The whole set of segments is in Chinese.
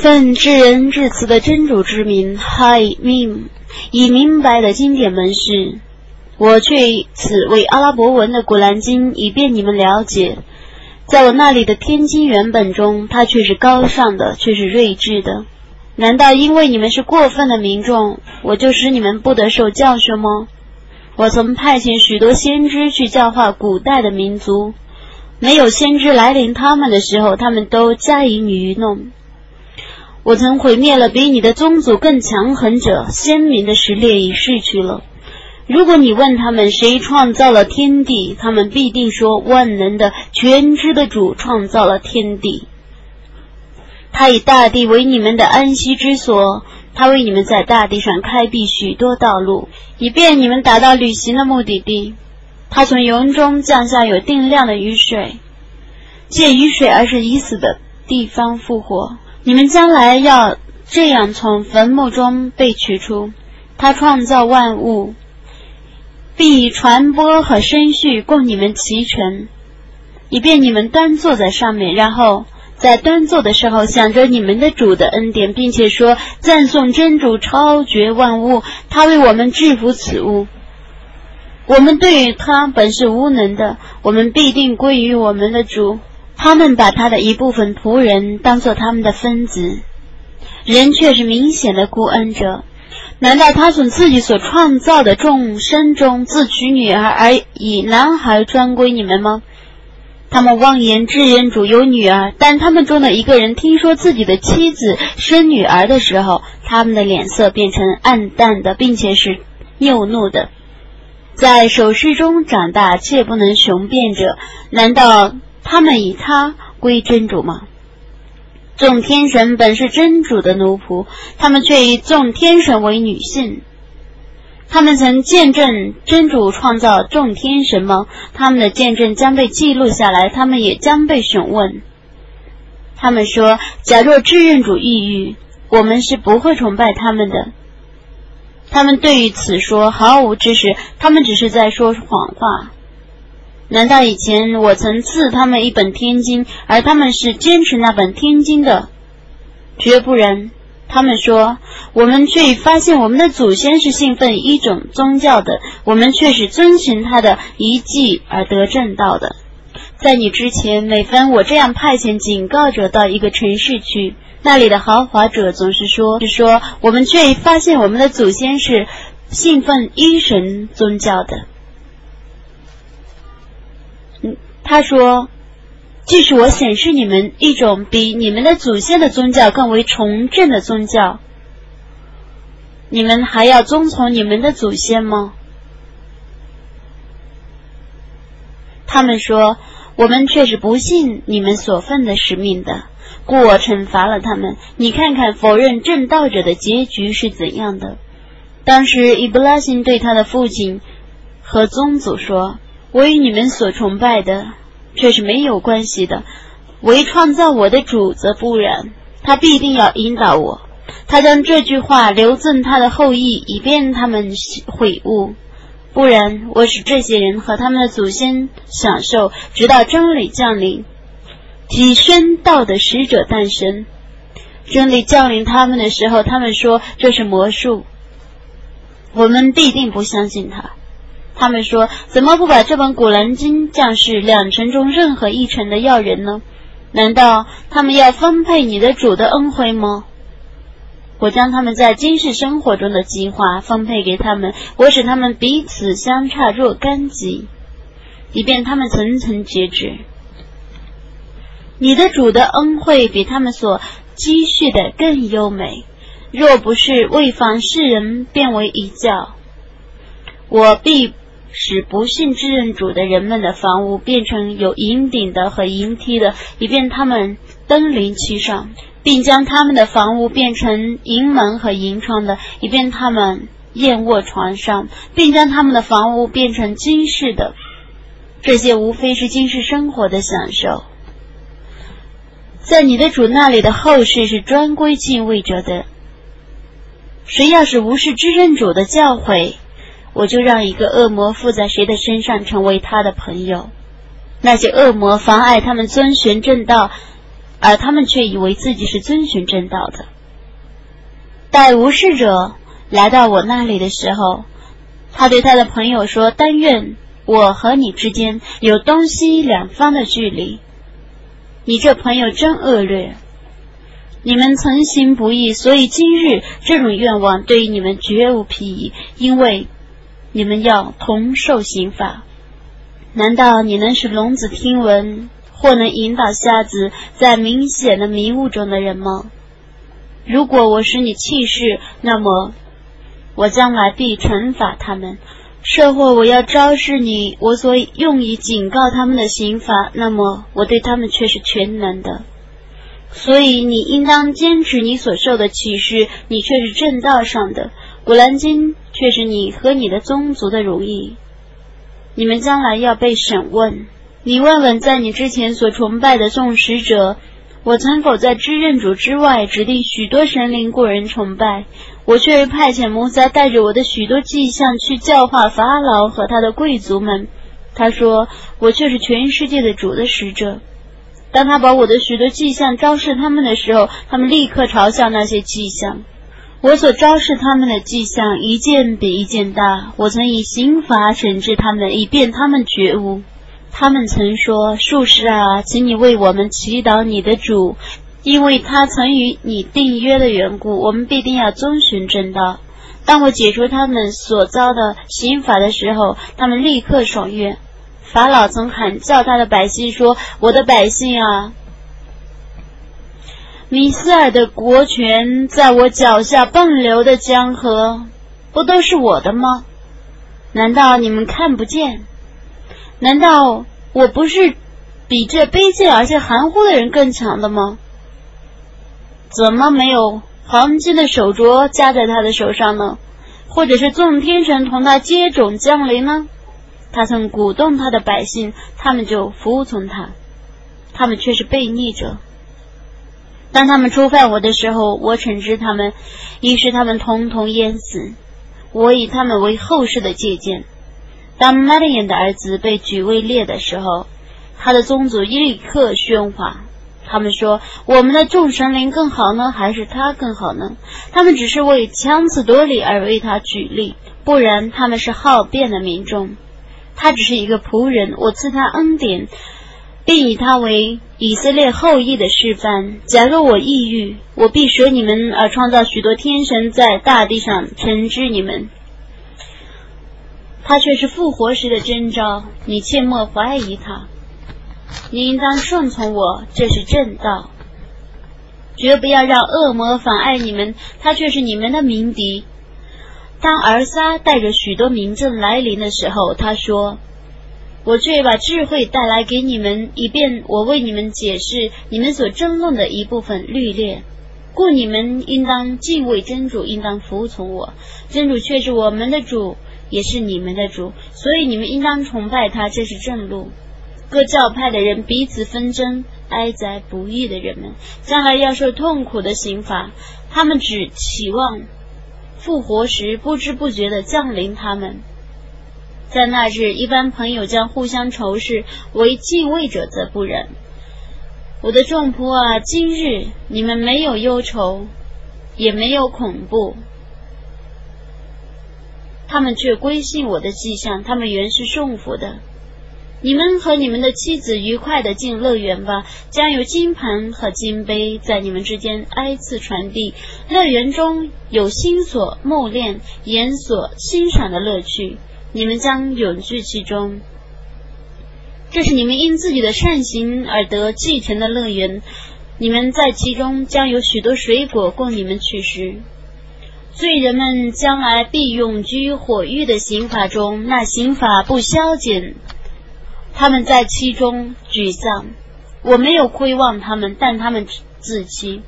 奉至仁至慈的真主之名，嗨命已明白的经典门事，我却以此为阿拉伯文的古兰经，以便你们了解。在我那里的天经原本中，它却是高尚的，却是睿智的。难道因为你们是过分的民众，我就使你们不得受教训吗？我曾派遣许多先知去教化古代的民族，没有先知来临他们的时候，他们都加以愚弄。我曾毁灭了比你的宗族更强横者，鲜明的实力已逝去了。如果你问他们谁创造了天地，他们必定说万能的全知的主创造了天地。他以大地为你们的安息之所，他为你们在大地上开辟许多道路，以便你们达到旅行的目的地。他从云中降下有定量的雨水，借雨水而是已死的地方复活。你们将来要这样从坟墓中被取出。他创造万物，必传播和生序供你们齐全，以便你们端坐在上面，然后在端坐的时候想着你们的主的恩典，并且说赞颂真主超绝万物，他为我们制服此物。我们对于他本是无能的，我们必定归于我们的主。他们把他的一部分仆人当做他们的分子，人却是明显的孤恩者。难道他从自己所创造的众生中自取女儿，而以男孩专归你们吗？他们妄言至恩主有女儿，但他们中的一个人听说自己的妻子生女儿的时候，他们的脸色变成暗淡的，并且是拗怒的。在首饰中长大却不能雄辩者，难道？他们以他归真主吗？众天神本是真主的奴仆，他们却以众天神为女性。他们曾见证真主创造众天神吗？他们的见证将被记录下来，他们也将被审问。他们说：“假若至认主抑郁，我们是不会崇拜他们的。”他们对于此说毫无知识，他们只是在说谎话。难道以前我曾赐他们一本天经，而他们是坚持那本天经的？绝不然。他们说，我们却发现我们的祖先是信奉一种宗教的，我们却是遵循他的遗迹而得正道的。在你之前，每逢我这样派遣警告者到一个城市去，那里的豪华者总是说：“是说我们却发现我们的祖先是信奉一神宗教的。”他说：“即使我显示你们一种比你们的祖先的宗教更为崇正的宗教，你们还要遵从你们的祖先吗？”他们说：“我们却是不信你们所奉的使命的，故我惩罚了他们。你看看否认正道者的结局是怎样的。”当时伊布拉辛对他的父亲和宗祖说。我与你们所崇拜的却是没有关系的，唯创造我的主则不然，他必定要引导我。他将这句话留赠他的后裔，以便他们悔悟。不然，我使这些人和他们的祖先享受，直到真理降临，体宣道的使者诞生。真理降临他们的时候，他们说这是魔术，我们必定不相信他。他们说：“怎么不把这本古兰经降世两城中任何一城的要人呢？难道他们要分配你的主的恩惠吗？我将他们在今世生活中的计划分配给他们，我使他们彼此相差若干级，以便他们层层截止。你的主的恩惠比他们所积蓄的更优美。若不是为防世人变为一教，我必。”使不信之任主的人们的房屋变成有银顶的和银梯的，以便他们登临其上，并将他们的房屋变成银门和银窗的，以便他们燕卧床上，并将他们的房屋变成金饰的。这些无非是今世生活的享受。在你的主那里的后世是专归敬畏者的。谁要是无视知任主的教诲？我就让一个恶魔附在谁的身上，成为他的朋友。那些恶魔妨碍他们遵循正道，而他们却以为自己是遵循正道的。待无事者来到我那里的时候，他对他的朋友说：“但愿我和你之间有东西两方的距离。”你这朋友真恶劣！你们曾行不义，所以今日这种愿望对于你们绝无裨益，因为你们要同受刑罚。难道你能使聋子听闻，或能引导瞎子在明显的迷雾中的人吗？如果我使你弃世，那么我将来必惩罚他们；甚或我要昭示你我所用以警告他们的刑罚，那么我对他们却是全能的。所以你应当坚持你所受的启示，你却是正道上的。古兰经却是你和你的宗族的如意。你们将来要被审问。你问问，在你之前所崇拜的众使者。我曾否在知认主之外指定许多神灵过人崇拜？我却派遣摩萨带着我的许多迹象去教化法老和他的贵族们。他说：“我却是全世界的主的使者。”当他把我的许多迹象昭示他们的时候，他们立刻嘲笑那些迹象。我所昭示他们的迹象一件比一件大。我曾以刑罚惩治他们，以便他们觉悟。他们曾说：“术士啊，请你为我们祈祷你的主，因为他曾与你订约的缘故，我们必定要遵循正道。”当我解除他们所遭的刑罚的时候，他们立刻爽约。法老曾喊叫他的百姓说：“我的百姓啊，米斯尔的国权在我脚下奔流的江河，不都是我的吗？难道你们看不见？”难道我不是比这卑贱而且含糊的人更强的吗？怎么没有黄金的手镯加在他的手上呢？或者是众天神同他接踵降临呢？他曾鼓动他的百姓，他们就服从他，他们却是悖逆者。当他们触犯我的时候，我惩治他们，于是他们统统淹死。我以他们为后世的借鉴。当 Melian 的儿子被举位列的时候，他的宗族立刻喧哗。他们说：“我们的众神灵更好呢，还是他更好呢？”他们只是为强词夺理而为他举例，不然他们是好辩的民众。他只是一个仆人，我赐他恩典，并以他为以色列后裔的示范。假若我抑郁，我必舍你们而创造许多天神在大地上惩治你们。他却是复活时的征兆，你切莫怀疑他。你应当顺从我，这是正道。绝不要让恶魔妨碍你们，他却是你们的鸣笛。当儿撒带着许多民众来临的时候，他说：“我却把智慧带来给你们，以便我为你们解释你们所争论的一部分律列。故你们应当敬畏真主，应当服从我。真主却是我们的主。”也是你们的主，所以你们应当崇拜他，这是正路。各教派的人彼此纷争，哀哉不义的人们，将来要受痛苦的刑罚。他们只期望复活时不知不觉的降临他们。在那日，一般朋友将互相仇视，为敬畏者则不然。我的众仆啊，今日你们没有忧愁，也没有恐怖。他们却归信我的迹象，他们原是顺服的。你们和你们的妻子愉快的进乐园吧，将有金盆和金杯在你们之间挨次传递。乐园中有心所目练、眼所欣赏的乐趣，你们将永居其中。这是你们因自己的善行而得继承的乐园，你们在其中将有许多水果供你们取食。罪人们将来必永居火狱的刑罚中，那刑罚不消减，他们在其中沮丧。我没有亏望他们，但他们自欺。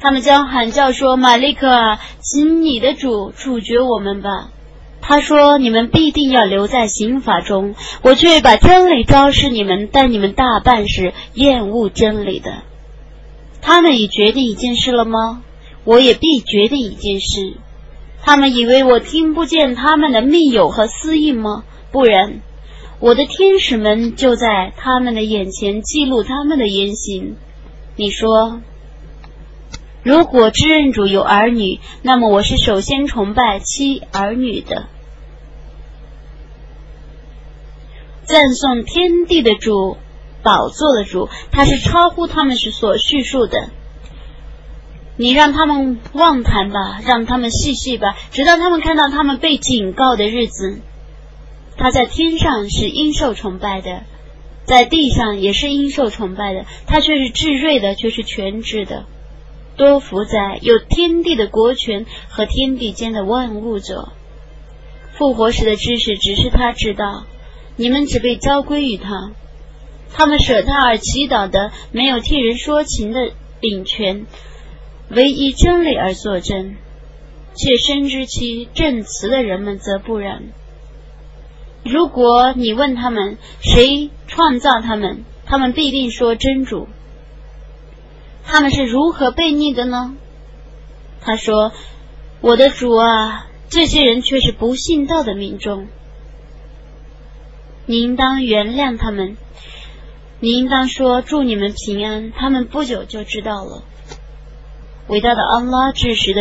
他们将喊叫说：“玛丽克啊，请你的主处决我们吧。”他说：“你们必定要留在刑罚中，我却把真理昭示你们，但你们大半是厌恶真理的。”他们已决定一件事了吗？我也必决定一件事，他们以为我听不见他们的密友和私印吗？不然，我的天使们就在他们的眼前记录他们的言行。你说，如果知认主有儿女，那么我是首先崇拜妻儿女的。赞颂天地的主，宝座的主，他是超乎他们是所叙述的。你让他们妄谈吧，让他们细细吧，直到他们看到他们被警告的日子。他在天上是应受崇拜的，在地上也是应受崇拜的。他却是至睿的，却是全知的，多福在有天地的国权和天地间的万物者。复活时的知识只是他知道，你们只被交归于他。他们舍他而祈祷的，没有替人说情的秉权。唯一真理而作证，却深知其证词的人们则不然。如果你问他们谁创造他们，他们必定说真主。他们是如何悖逆的呢？他说：“我的主啊，这些人却是不信道的民众，你应当原谅他们。你应当说祝你们平安。他们不久就知道了。”伟大的安拉，至实的。